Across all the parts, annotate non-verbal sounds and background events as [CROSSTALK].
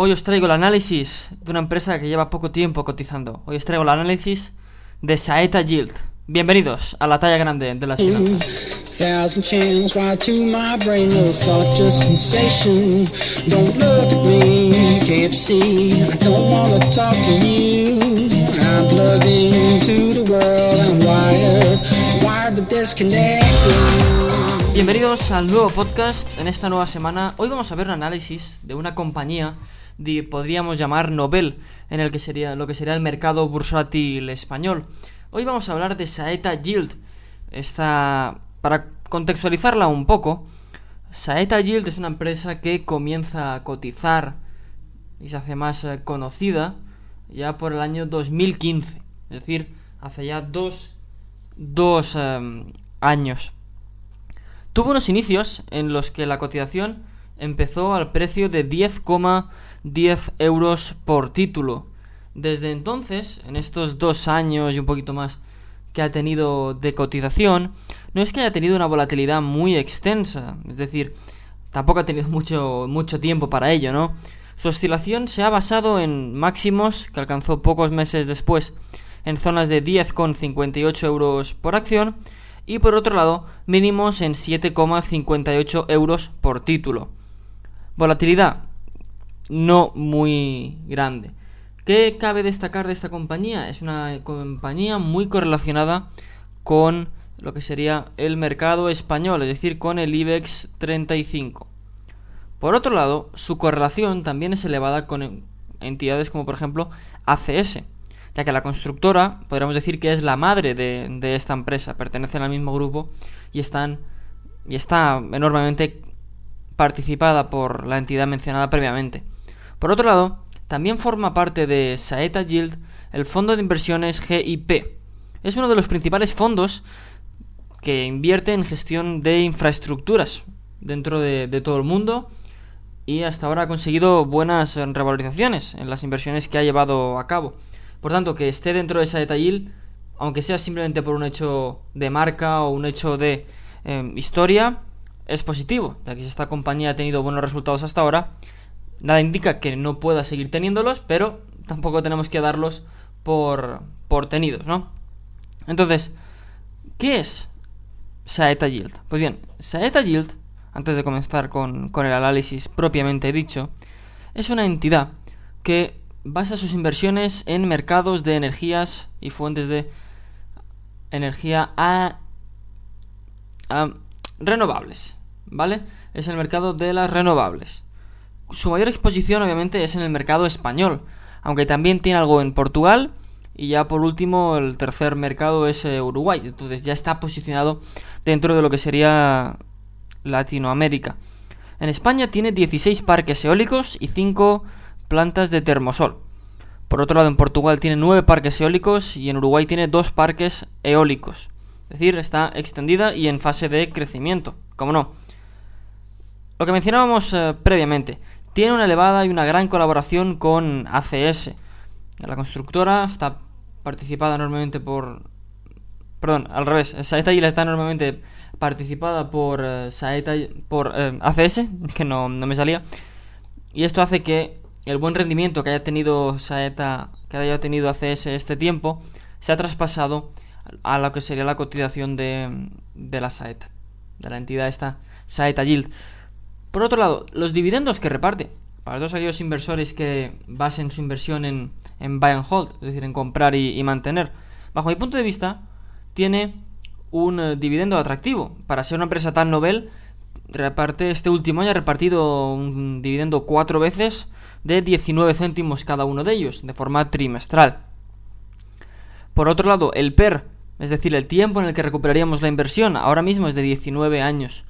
Hoy os traigo el análisis de una empresa que lleva poco tiempo cotizando. Hoy os traigo el análisis de Saeta Yield. Bienvenidos a la talla grande de las finanzas. Thousand channels right to my brain, no thought, just sensation. Don't look at me, can't see. I don't wanna talk to you. I'm plugged into the world, I'm wired, wired but disconnected. Bienvenidos al nuevo podcast en esta nueva semana. Hoy vamos a ver un análisis de una compañía podríamos llamar Nobel, en el que sería lo que sería el mercado bursátil español. Hoy vamos a hablar de Saeta Yield. Esta, para contextualizarla un poco, Saeta Yield es una empresa que comienza a cotizar y se hace más eh, conocida ya por el año 2015, es decir, hace ya dos, dos em, años. Tuvo unos inicios en los que la cotización empezó al precio de 10,10 euros por título. Desde entonces, en estos dos años y un poquito más que ha tenido de cotización, no es que haya tenido una volatilidad muy extensa, es decir, tampoco ha tenido [LAUGHS] mucho, mucho tiempo para ello, ¿no? Su oscilación se ha basado en máximos que alcanzó pocos meses después, en zonas de 10,58 euros por acción, y por otro lado, mínimos en 7,58 euros por título. Volatilidad no muy grande. ¿Qué cabe destacar de esta compañía? Es una compañía muy correlacionada con lo que sería el mercado español, es decir, con el IBEX 35. Por otro lado, su correlación también es elevada con entidades como por ejemplo ACS, ya que la constructora podríamos decir que es la madre de, esta empresa, pertenecen al mismo grupo y están y está enormemente participada por la entidad mencionada previamente. Por otro lado, también forma parte de Saeta Yield el fondo de inversiones GIP. Es uno de los principales fondos que invierte en gestión de infraestructuras dentro de, todo el mundo y hasta ahora ha conseguido buenas revalorizaciones en las inversiones que ha llevado a cabo. Por tanto, que esté dentro de Saeta Yield, aunque sea simplemente por un hecho de marca o un hecho de eh, historia, es positivo, ya que si esta compañía ha tenido buenos resultados hasta ahora, nada indica que no pueda seguir teniéndolos, pero tampoco tenemos que darlos por, por tenidos, ¿no? Entonces, ¿qué es Saeta Yield? Pues bien, Saeta Yield, antes de comenzar con, con el análisis propiamente dicho, es una entidad que basa sus inversiones en mercados de energías y fuentes de energía a, renovables. ¿vale? Es el mercado de las renovables. Su mayor exposición obviamente es en el mercado español, aunque también tiene algo en Portugal y ya por último el tercer mercado es eh, Uruguay, entonces ya está posicionado dentro de lo que sería Latinoamérica. En España tiene 16 parques eólicos y 5 plantas de termosol. Por otro lado, en Portugal tiene 9 parques eólicos y en Uruguay tiene 2 parques eólicos. Es decir, está extendida y en fase de crecimiento. Como no, lo que mencionábamos eh, previamente, tiene una elevada y una gran colaboración con ACS. La constructora está participada enormemente por... Perdón, al revés. Saeta Isla está enormemente participada por uh, Saeta... por eh, ACS, [LAUGHS] que no, no me salía. Y esto hace que el buen rendimiento que haya tenido Saeta, que haya tenido ACS este tiempo, se ha traspasado a lo que sería la cotización de, de la Saeta, de la entidad esta Saeta Yield. Por otro lado, los dividendos que reparte. Para todos aquellos inversores que basen su inversión en, en buy and hold, es decir, en comprar y, mantener. Bajo mi punto de vista, tiene un eh, dividendo atractivo. Para ser una empresa tan novel, reparte este último año ha repartido un dividendo cuatro veces de 19 céntimos cada uno de ellos, de forma trimestral. Por otro lado, el PER, es decir, el tiempo en el que recuperaríamos la inversión, ahora mismo es de 19 años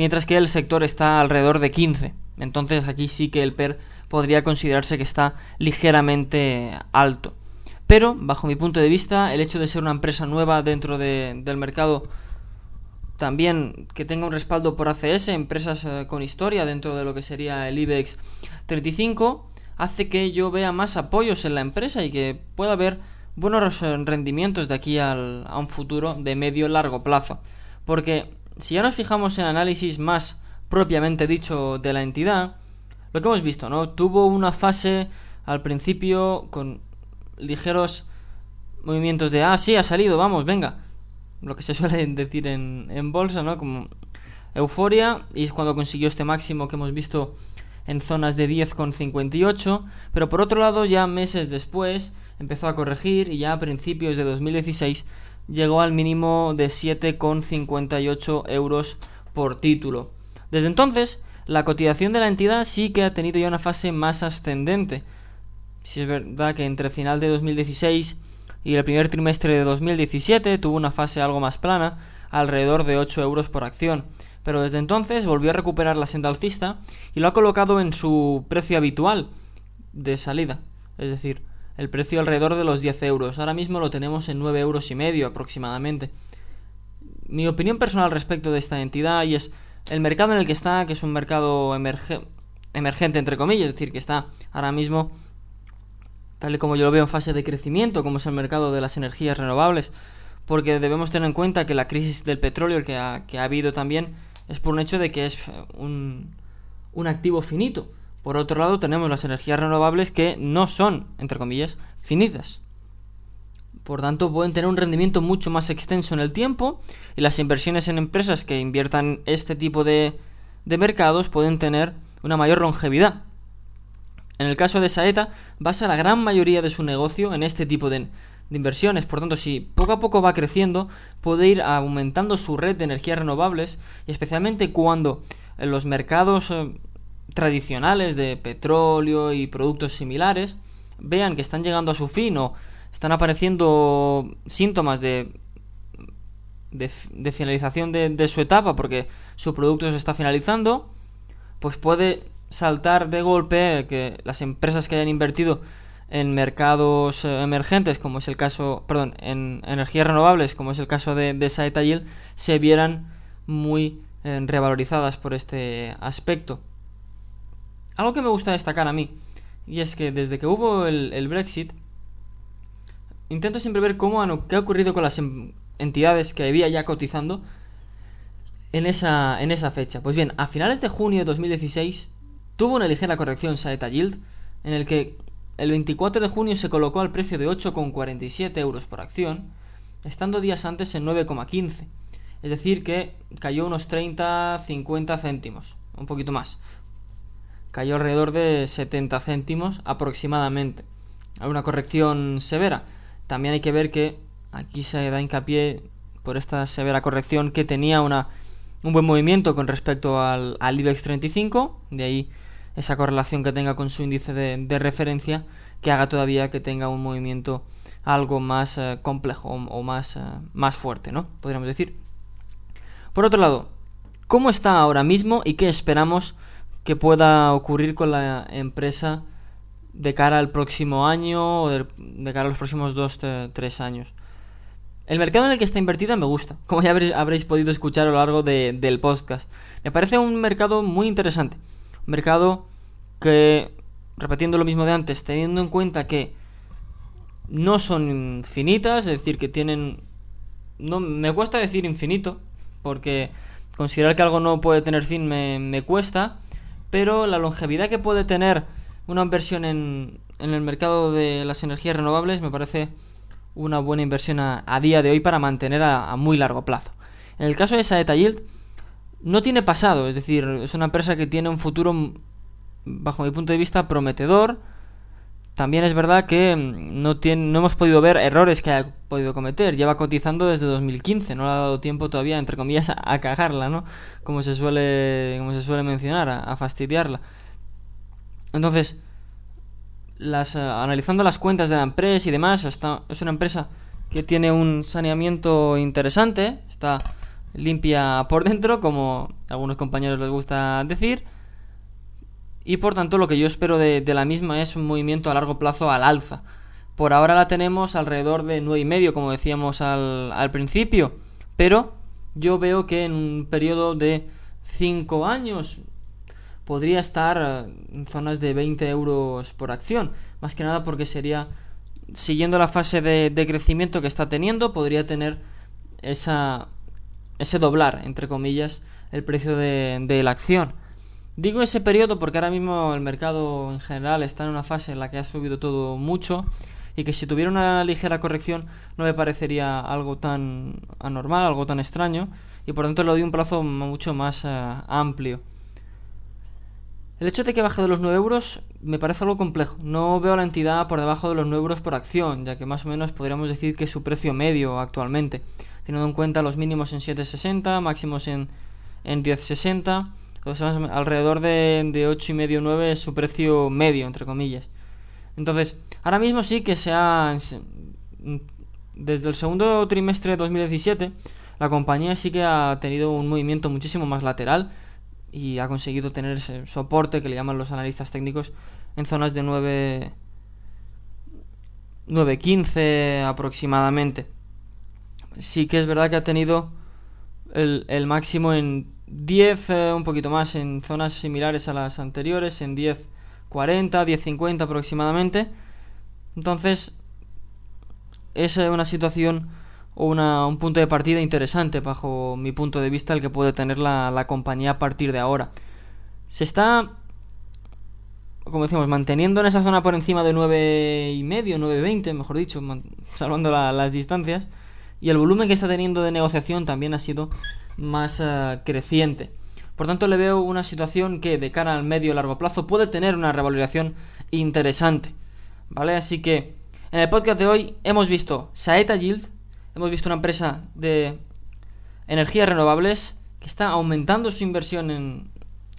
mientras que el sector está alrededor de 15. Entonces aquí sí que el PER podría considerarse que está ligeramente alto. Pero, bajo mi punto de vista, el hecho de ser una empresa nueva dentro del mercado, también que tenga un respaldo por ACS, empresas eh, con historia dentro de lo que sería el IBEX 35, hace que yo vea más apoyos en la empresa y que pueda haber buenos rendimientos de aquí al, a un futuro de medio largo plazo. Porque si ya nos fijamos en análisis más propiamente dicho de la entidad, lo que hemos visto, ¿no? Tuvo una fase al principio con ligeros movimientos de, ah, sí, ha salido, vamos, venga. Lo que se [LAUGHS] suele decir en, en bolsa, ¿no? Como euforia, y es cuando consiguió este máximo que hemos visto en zonas de 10,58, pero por otro lado ya meses después empezó a corregir y ya a principios de 2016 llegó al mínimo de 7,58 euros por título. Desde entonces, la cotización de la entidad sí que ha tenido ya una fase más ascendente. Si es verdad que entre final de 2016 y el primer trimestre de 2017 tuvo una fase algo más plana, alrededor de 8 euros por acción. Pero desde entonces volvió a recuperar la senda alcista y lo ha colocado en su precio habitual de salida. Es decir, el precio alrededor de los 10 euros. Ahora mismo lo tenemos en 9 euros y medio aproximadamente. Mi opinión personal respecto de esta entidad y es el mercado en el que está, que es un mercado emergente entre comillas, es decir, que está ahora mismo tal y como yo lo veo en fase de crecimiento, como es el mercado de las energías renovables, porque debemos tener en cuenta que la crisis del petróleo que ha, que ha habido también es por un hecho de que es un, un activo finito. Por otro lado, tenemos las energías renovables que no son, entre comillas, finitas. Por tanto, pueden tener un rendimiento mucho más extenso en el tiempo y las inversiones en empresas que inviertan este tipo de, de mercados pueden tener una mayor longevidad. En el caso de Saeta, basa la gran mayoría de su negocio en este tipo de, de, inversiones. Por tanto, si poco a poco va creciendo, puede ir aumentando su red de energías renovables, y especialmente cuando en los mercados eh, tradicionales de petróleo y productos similares vean que están llegando a su fin o están apareciendo síntomas de, de, finalización de, de, su etapa porque su producto se está finalizando, pues puede saltar de golpe que las empresas que hayan invertido en mercados eh, emergentes, como es el caso, perdón, en energías renovables, como es el caso de, de Saeta Yield, se vieran muy eh, revalorizadas por este aspecto. Algo que me gusta destacar a mí, y es que desde que hubo el, Brexit, intento siempre ver cómo han, qué ha ocurrido con las em, entidades que había ya cotizando en esa, en esa fecha. Pues bien, a finales de junio de 2016 tuvo una ligera corrección Saeta Yield, en el que el 24 de junio se colocó al precio de 8,47 euros por acción, estando días antes en 9,15. Es decir, que cayó unos 30-50 céntimos, un poquito más cayó alrededor de 70 céntimos aproximadamente. Hay una corrección severa. También hay que ver que aquí se da hincapié por esta severa corrección que tenía una, un buen movimiento con respecto al, al IBEX 35, de ahí esa correlación que tenga con su índice de, referencia que haga todavía que tenga un movimiento algo más eh, complejo o, más, eh, más fuerte, ¿no? Podríamos decir. Por otro lado, ¿cómo está ahora mismo y qué esperamos que pueda ocurrir con la empresa de cara al próximo año o de, cara a los próximos dos, tres años. El mercado en el que está invertida me gusta, como ya habréis, podido escuchar a lo largo del podcast. Me parece un mercado muy interesante. Mercado que, repitiendo lo mismo de antes, teniendo en cuenta que no son infinitas, es decir, que tienen... No, me cuesta decir infinito, porque considerar que algo no puede tener fin me, me cuesta pero la longevidad que puede tener una inversión en, en el mercado de las energías renovables me parece una buena inversión a, día de hoy para mantener a, muy largo plazo. En el caso de Saeta Yield, no tiene pasado, es decir, es una empresa que tiene un futuro, bajo mi punto de vista, prometedor, también es verdad que mm, no, tiene, no hemos podido ver errores que haya podido cometer. Lleva cotizando desde 2015, no le ha dado tiempo todavía, entre comillas, a, cagarla, ¿no? Como se suele, como se suele mencionar, a, fastidiarla. Entonces, las, eh, analizando las cuentas de la empresa y demás, está, es una empresa que tiene un saneamiento interesante, está limpia por dentro, como a algunos compañeros les gusta decir y por tanto lo que yo espero de, la misma es un movimiento a largo plazo al alza. Por ahora la tenemos alrededor de 9,5 como decíamos al, principio, pero yo veo que en un periodo de 5 años podría estar en zonas de 20 euros por acción, más que nada porque sería, siguiendo la fase de crecimiento que está teniendo, podría tener esa, ese doblar, entre comillas, el precio de, la acción. Digo ese periodo porque ahora mismo el mercado en general está en una fase en la que ha subido todo mucho y que si tuviera una ligera corrección no me parecería algo tan anormal, algo tan extraño y por tanto le doy un plazo mucho más eh, amplio. El hecho de que baje de los 9 euros me parece algo complejo. No veo la entidad por debajo de los 9 euros por acción, ya que más o menos podríamos decir que es su precio medio actualmente, teniendo en cuenta los mínimos en 7,60, máximos en, en 10,60. alrededor de, de 8,5-9 es su precio medio, entre comillas. Entonces, ahora mismo sí que se ha... Desde el segundo trimestre de 2017, la compañía sí que ha tenido un movimiento muchísimo más lateral y ha conseguido tener ese soporte que le llaman los analistas técnicos en zonas de 9 9.15 aproximadamente. Sí que es verdad que ha tenido el, el máximo en 10, eh, un poquito más, en zonas similares a las anteriores, en 10.40, 10.50 aproximadamente. Entonces, es una situación una, un punto de partida interesante bajo mi punto de vista el que puede tener la, la compañía a partir de ahora. Se está, como decimos, manteniendo en esa zona por encima de 9,5, 9,20, mejor dicho, [LAUGHS] salvando las distancias, y el volumen que está teniendo de negociación también ha sido más uh, creciente. Por tanto, le veo una situación que de cara al medio y largo plazo puede tener una revalorización interesante. ¿Vale? Así que en el podcast de hoy hemos visto Saeta Yield, hemos visto una empresa de energías renovables que está aumentando su inversión en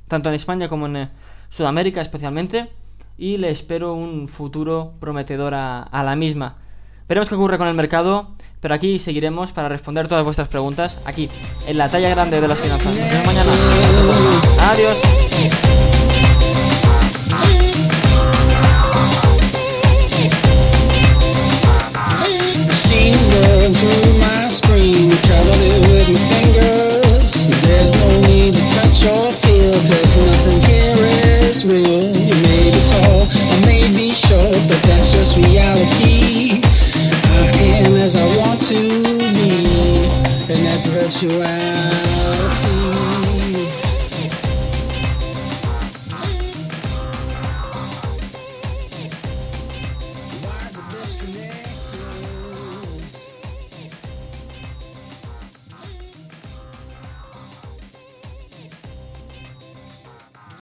tanto en España como en eh, Sudamérica especialmente y le espero un futuro prometedor a, la misma. Veremos qué ocurre con el mercado, pero aquí seguiremos para responder todas vuestras preguntas aquí en la talla grande de las finanzas. Nos mañana. I am